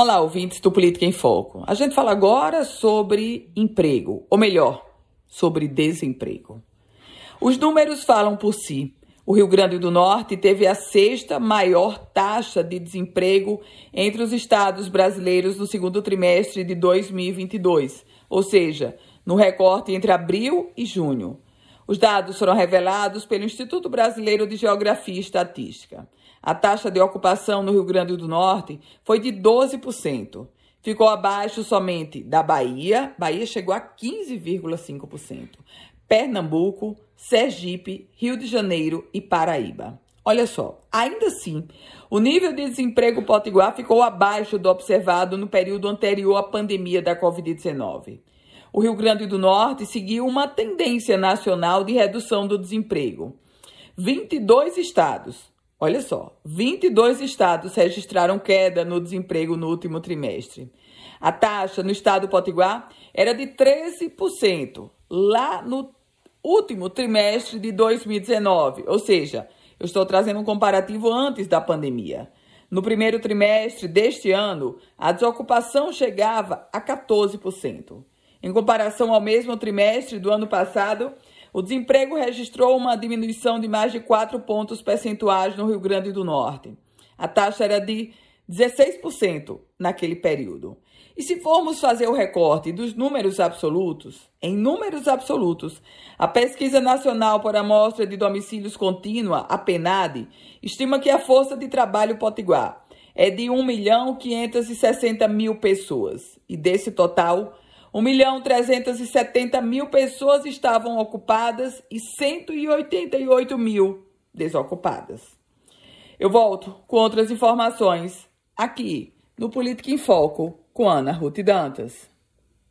Olá, ouvintes do Política em Foco. A gente fala agora sobre emprego, ou melhor, sobre desemprego. Os números falam por si. O Rio Grande do Norte teve a sexta maior taxa de desemprego entre os estados brasileiros no segundo trimestre de 2022, ou seja, no recorte entre abril e junho. Os dados foram revelados pelo Instituto Brasileiro de Geografia e Estatística. A taxa de ocupação no Rio Grande do Norte foi de 12%. Ficou abaixo somente da Bahia, Bahia chegou a 15,5%. Pernambuco, Sergipe, Rio de Janeiro e Paraíba. Olha só, ainda assim, o nível de desemprego potiguar ficou abaixo do observado no período anterior à pandemia da Covid-19 o Rio Grande do Norte seguiu uma tendência nacional de redução do desemprego. 22 estados, olha só, 22 estados registraram queda no desemprego no último trimestre. A taxa no estado Potiguar era de 13% lá no último trimestre de 2019, ou seja, eu estou trazendo um comparativo antes da pandemia. No primeiro trimestre deste ano, a desocupação chegava a 14%. Em comparação ao mesmo trimestre do ano passado, o desemprego registrou uma diminuição de mais de 4 pontos percentuais no Rio Grande do Norte. A taxa era de 16% naquele período. E se formos fazer o recorte dos números absolutos, em números absolutos, a Pesquisa Nacional por Amostra de Domicílios Contínua, a PENAD, estima que a força de trabalho potiguar é de 1 milhão 560 mil pessoas. E desse total, 1 milhão 370 mil pessoas estavam ocupadas e 188 mil desocupadas. Eu volto com outras informações aqui no Política em Foco com Ana Ruth Dantas.